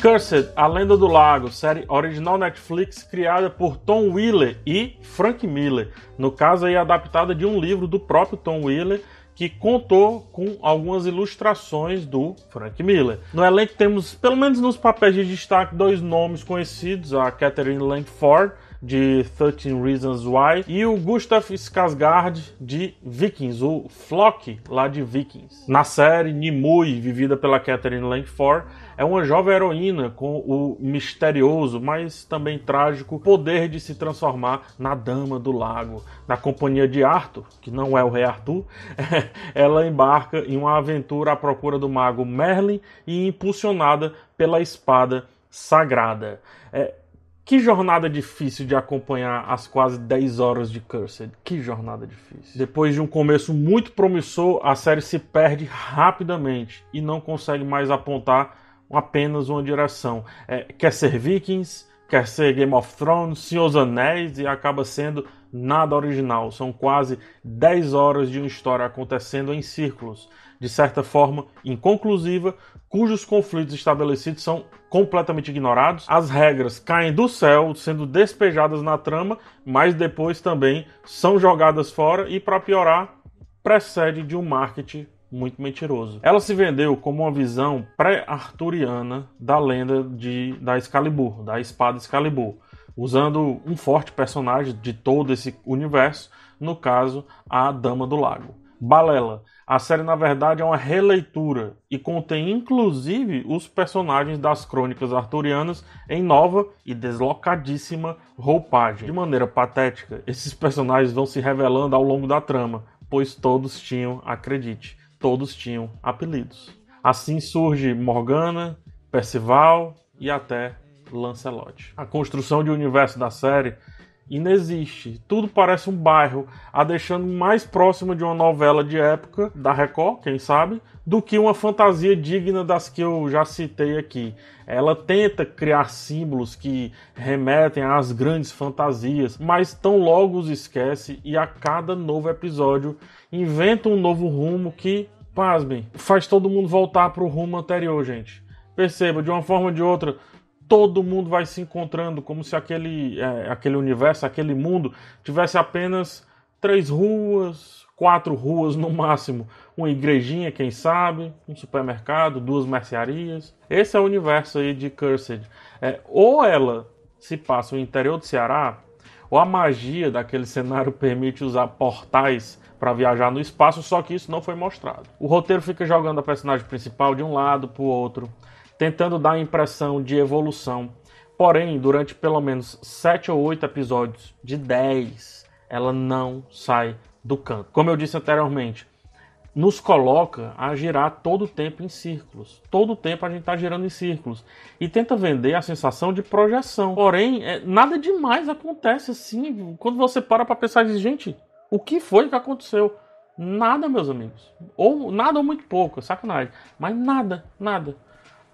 Cursed, A Lenda do Lago, série original Netflix criada por Tom Wheeler e Frank Miller. No caso aí adaptada de um livro do próprio Tom Wheeler que contou com algumas ilustrações do Frank Miller. No elenco temos, pelo menos nos papéis de destaque, dois nomes conhecidos, a Catherine Langford de 13 Reasons Why, e o Gustav Skarsgård de Vikings, o Flock lá de Vikings. Na série, Nimue, vivida pela Catherine Langford, é uma jovem heroína com o misterioso, mas também trágico poder de se transformar na Dama do Lago. Na companhia de Arthur, que não é o Rei Arthur, ela embarca em uma aventura à procura do mago Merlin e impulsionada pela espada sagrada. É, que jornada difícil de acompanhar as quase 10 horas de Cursed. Que jornada difícil. Depois de um começo muito promissor, a série se perde rapidamente e não consegue mais apontar apenas uma direção. É, quer ser Vikings, quer ser Game of Thrones, Senhor dos Anéis e acaba sendo nada original. São quase 10 horas de uma história acontecendo em círculos, de certa forma inconclusiva, cujos conflitos estabelecidos são completamente ignorados. As regras caem do céu, sendo despejadas na trama, mas depois também são jogadas fora e, para piorar, precede de um marketing muito mentiroso. Ela se vendeu como uma visão pré-arturiana da lenda de, da Excalibur, da espada Excalibur, usando um forte personagem de todo esse universo, no caso, a Dama do Lago. Balela. A série, na verdade, é uma releitura e contém inclusive os personagens das crônicas arturianas em nova e deslocadíssima roupagem. De maneira patética, esses personagens vão se revelando ao longo da trama, pois todos tinham, acredite, todos tinham apelidos. Assim surge Morgana, Percival e até Lancelot. A construção de universo da série inexiste. Tudo parece um bairro, a deixando mais próximo de uma novela de época da Record, quem sabe, do que uma fantasia digna das que eu já citei aqui. Ela tenta criar símbolos que remetem às grandes fantasias, mas tão logo os esquece e a cada novo episódio inventa um novo rumo que, pasmem, faz todo mundo voltar para o rumo anterior, gente. Perceba, de uma forma ou de outra, todo mundo vai se encontrando, como se aquele, é, aquele universo, aquele mundo, tivesse apenas três ruas, quatro ruas no máximo. Uma igrejinha, quem sabe, um supermercado, duas mercearias. Esse é o universo aí de Cursed. É, ou ela se passa no interior do Ceará, ou a magia daquele cenário permite usar portais para viajar no espaço, só que isso não foi mostrado. O roteiro fica jogando a personagem principal de um lado para o outro tentando dar a impressão de evolução. Porém, durante pelo menos 7 ou 8 episódios de 10, ela não sai do canto. Como eu disse anteriormente, nos coloca a girar todo o tempo em círculos. Todo o tempo a gente está girando em círculos. E tenta vender a sensação de projeção. Porém, é, nada demais acontece assim. Quando você para para pensar, diz, gente, o que foi que aconteceu? Nada, meus amigos. Ou nada ou muito pouco, é sacanagem. Mas nada, nada.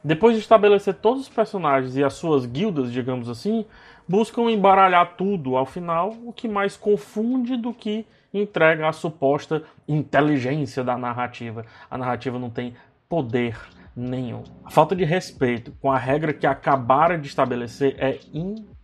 Depois de estabelecer todos os personagens e as suas guildas, digamos assim, buscam embaralhar tudo ao final, o que mais confunde do que entrega a suposta inteligência da narrativa. A narrativa não tem poder nenhum. A falta de respeito com a regra que acabaram de estabelecer é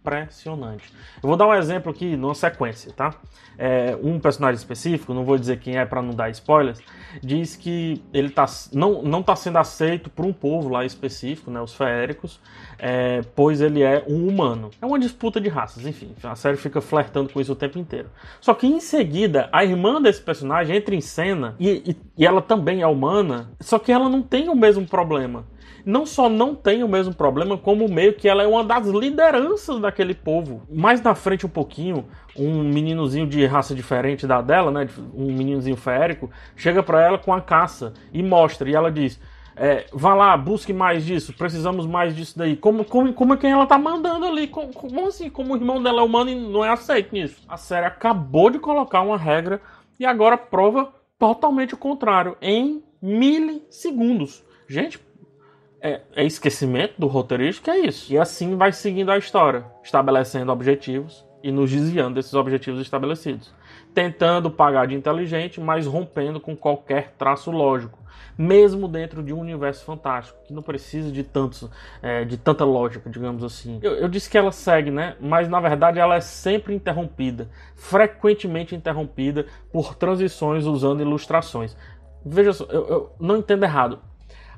impressionante. Eu vou dar um exemplo aqui numa sequência, tá? É, um personagem específico, não vou dizer quem é para não dar spoilers, diz que ele tá, não, não tá sendo aceito por um povo lá específico, né, os feéricos, é, pois ele é um humano. É uma disputa de raças, enfim, a série fica flertando com isso o tempo inteiro. Só que em seguida, a irmã desse personagem entra em cena e, e, e ela também é humana, só que ela não tem o mesmo problema não só não tem o mesmo problema, como meio que ela é uma das lideranças daquele povo. Mais na frente um pouquinho, um meninozinho de raça diferente da dela, né, um meninozinho férico, chega para ela com a caça e mostra, e ela diz: é, vá lá, busque mais disso, precisamos mais disso daí. Como, como, como é que ela tá mandando ali? Como, como assim? Como o irmão dela é humano e não é aceito nisso? A série acabou de colocar uma regra e agora prova totalmente o contrário, em milissegundos. Gente, é, é esquecimento do roteirista que é isso. E assim vai seguindo a história, estabelecendo objetivos e nos desviando desses objetivos estabelecidos. Tentando pagar de inteligente, mas rompendo com qualquer traço lógico. mesmo dentro de um universo fantástico, que não precisa de tantos, é, de tanta lógica, digamos assim. Eu, eu, disse que ela segue, né? Mas na verdade ela é sempre interrompida, frequentemente interrompida por transições usando ilustrações. Veja só, eu, eu não entendo errado.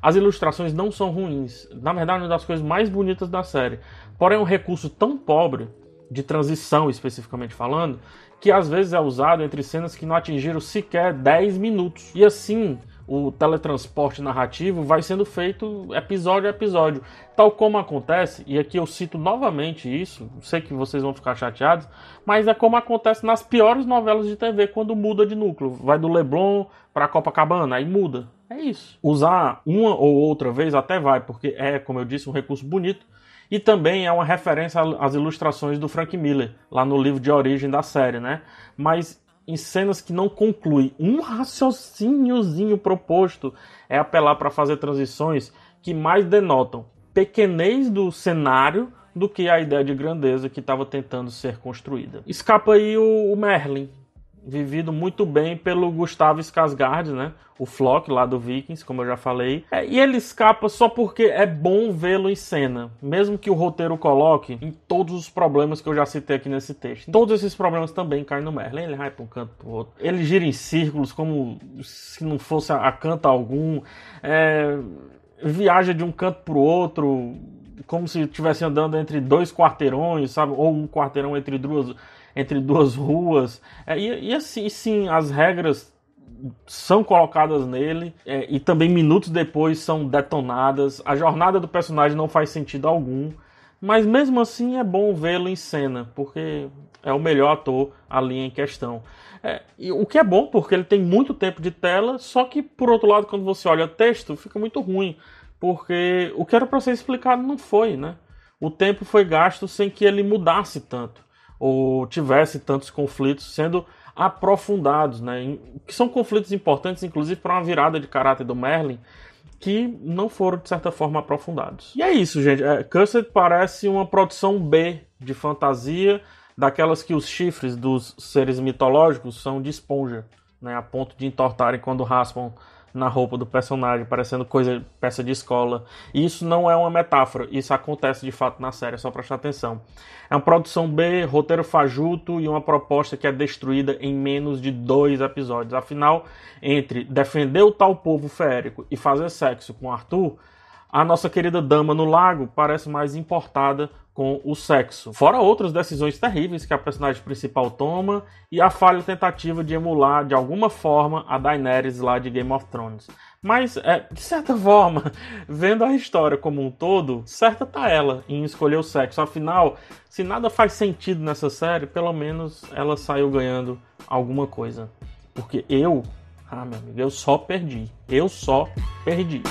As ilustrações não são ruins. Na verdade, é uma das coisas mais bonitas da série. Porém, é um recurso tão pobre, de transição especificamente falando, que às vezes é usado entre cenas que não atingiram sequer 10 minutos. E assim, o teletransporte narrativo vai sendo feito episódio a episódio. Tal como acontece, e aqui eu cito novamente isso, sei que vocês vão ficar chateados, mas é como acontece nas piores novelas de TV, quando muda de núcleo. Vai do Leblon para Copacabana, aí muda. É isso. Usar uma ou outra vez até vai, porque é, como eu disse, um recurso bonito. E também é uma referência às ilustrações do Frank Miller, lá no livro de origem da série, né? Mas em cenas que não conclui um raciocíniozinho proposto é apelar para fazer transições que mais denotam pequenez do cenário do que a ideia de grandeza que estava tentando ser construída. Escapa aí o, o Merlin, vivido muito bem pelo Gustavo Skarsgård, né? O Flock lá do Vikings, como eu já falei. É, e ele escapa só porque é bom vê-lo em cena, mesmo que o roteiro coloque em todos os problemas que eu já citei aqui nesse texto. Todos esses problemas também caem no Merlin. Ele vai para um canto para outro. Ele gira em círculos como se não fosse a, a canto algum. É, viaja de um canto para o outro como se estivesse andando entre dois quarteirões, sabe? Ou um quarteirão entre duas entre duas ruas. É, e, e assim, sim, as regras são colocadas nele é, e também minutos depois são detonadas. A jornada do personagem não faz sentido algum, mas mesmo assim é bom vê-lo em cena, porque é o melhor ator ali em questão. É, o que é bom, porque ele tem muito tempo de tela, só que por outro lado, quando você olha o texto, fica muito ruim, porque o que era para ser explicado não foi, né? O tempo foi gasto sem que ele mudasse tanto ou tivesse tantos conflitos sendo aprofundados, né? Que são conflitos importantes, inclusive, para uma virada de caráter do Merlin, que não foram, de certa forma, aprofundados. E é isso, gente. É, Cursed parece uma produção B de fantasia, daquelas que os chifres dos seres mitológicos são de esponja, né? A ponto de entortarem quando raspam na roupa do personagem, parecendo coisa peça de escola. E isso não é uma metáfora, isso acontece de fato na série, é só prestar atenção. É uma produção B, roteiro fajuto e uma proposta que é destruída em menos de dois episódios. Afinal, entre defender o tal povo férico e fazer sexo com Arthur, a nossa querida dama no lago parece mais importada com o sexo. Fora outras decisões terríveis que a personagem principal toma e a falha tentativa de emular de alguma forma a Daenerys lá de Game of Thrones. Mas, é, de certa forma, vendo a história como um todo, certa tá ela em escolher o sexo. Afinal, se nada faz sentido nessa série, pelo menos ela saiu ganhando alguma coisa. Porque eu, ah, meu amigo, eu só perdi. Eu só perdi.